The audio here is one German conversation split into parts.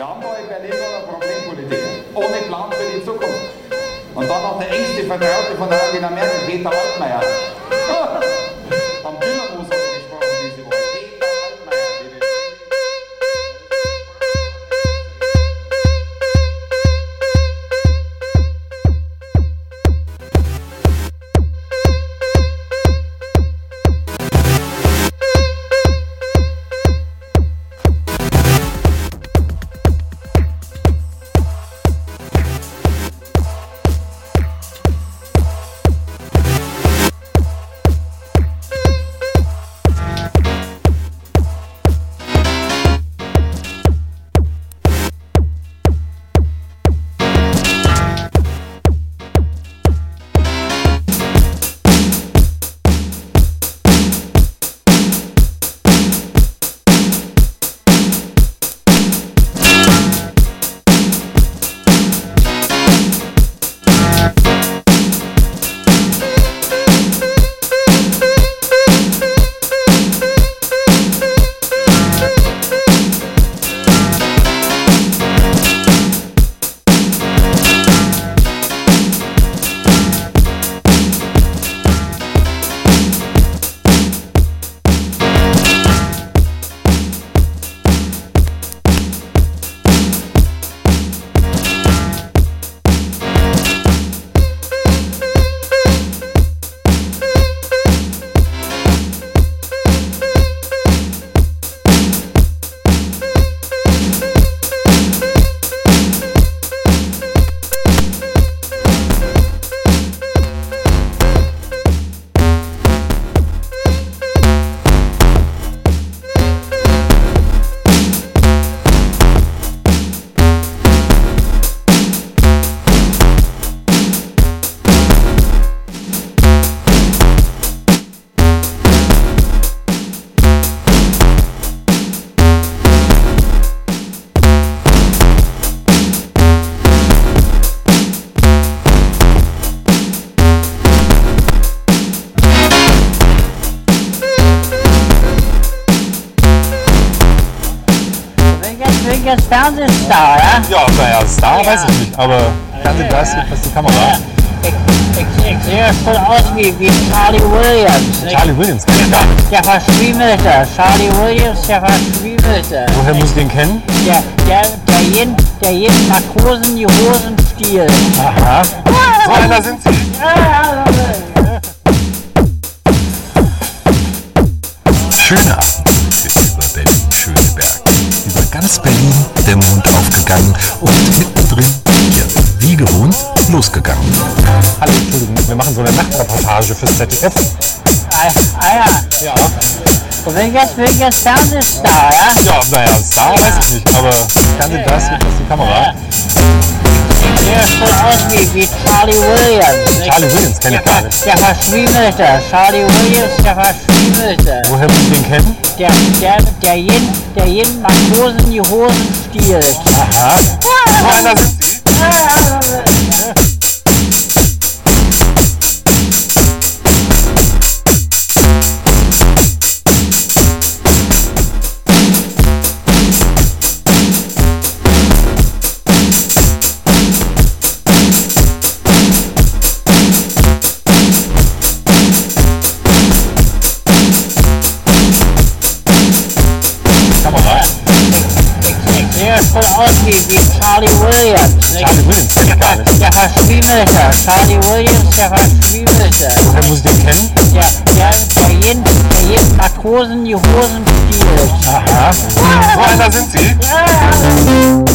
Wir haben da in Berlin eine Problempolitik. Ohne Plan für die Zukunft. Und dann noch der engste Vertraute von der Angela Merkel, Peter Altmaier. Am Jetzt Fernsehstar, ja? Ja, naja, Star weiß ich nicht, aber Fernsehgeist ist die Kamera. Ich, ich, ich sehe schon aus wie, wie Charlie Williams. nicht? Charlie Williams kenn ich gar nicht. Der Verschwiemelte. Charlie Williams, der Verschwiemelte. Woher muss ich den kennen? Der, der, der jeden, der jeden Matrosen die Hosen stiehlt. Aha. So einer sind sie. Schöner losgegangen. Hallo, Entschuldigung, wir machen so eine Nachtreportage fürs ZDF. Ah, ah ja. Ja. Du bin jetzt, Fernsehstar, ja? Ja, naja, Star weiß ich nicht, aber Fernsehgeist ist die Kamera. Sehe schon aus wie, wie Charlie Williams. Charlie Williams kenn ich gar nicht. Der Verschwiemelte. Charlie Williams, der Verschwiemelte. Woher muss ich den kennen? Der, der, der jeden, der jeden Matrosen die Hosen stiehlt. Aha. So einer sie. Kamera. Ich sehe schon aus wie, wie Charlie Williams. Der Verschwiemelte. Charlie Williams, der Verschwiemelte. Woher muss ich den kennen? Der, der, der jeden, der jeden Matrosen die Hosen stiehlt. Aha. So einer sind sie. Charlie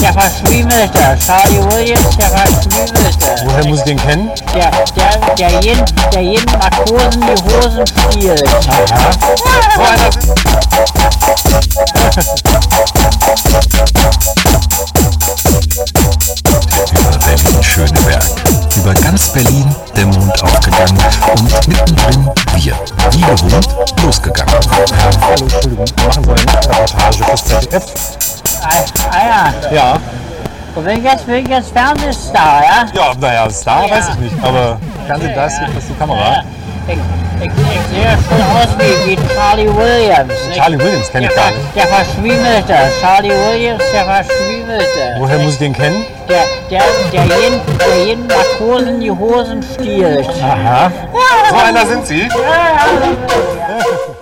Der Verschwiemelte. Charlie Williams, der Verschwiemelte. Woher muss ich den kennen? Der, der, der jeden, der jeden Matrosen die Hosen stiehlt. Aha. So Über ganz Berlin der Mond aufgegangen und mittendrin wir, wie gewohnt, losgegangen. Hallo, Entschuldigung. Wir machen so eine Nachtreportage fürs ZDF. Ah, ah ja. Ja. Und wenn jetzt, wenn jetzt Fernsehstar, ja? Ja, naja, Star Ja. weiß ich nicht, aber Fernsehen, da ist die Kamera. Ich, ich, ich sehe schon aus wie, wie Charlie Williams. Charlie Williams kenne ich gar nicht. der Verschwiemelte. Charlie Williams, der Verschwiemelte. Woher muss ich den kennen? Der, der, der, jeden, der jeden Matrosen die Hosen stiehlt. Aha. So einer sind Sie. Thank you.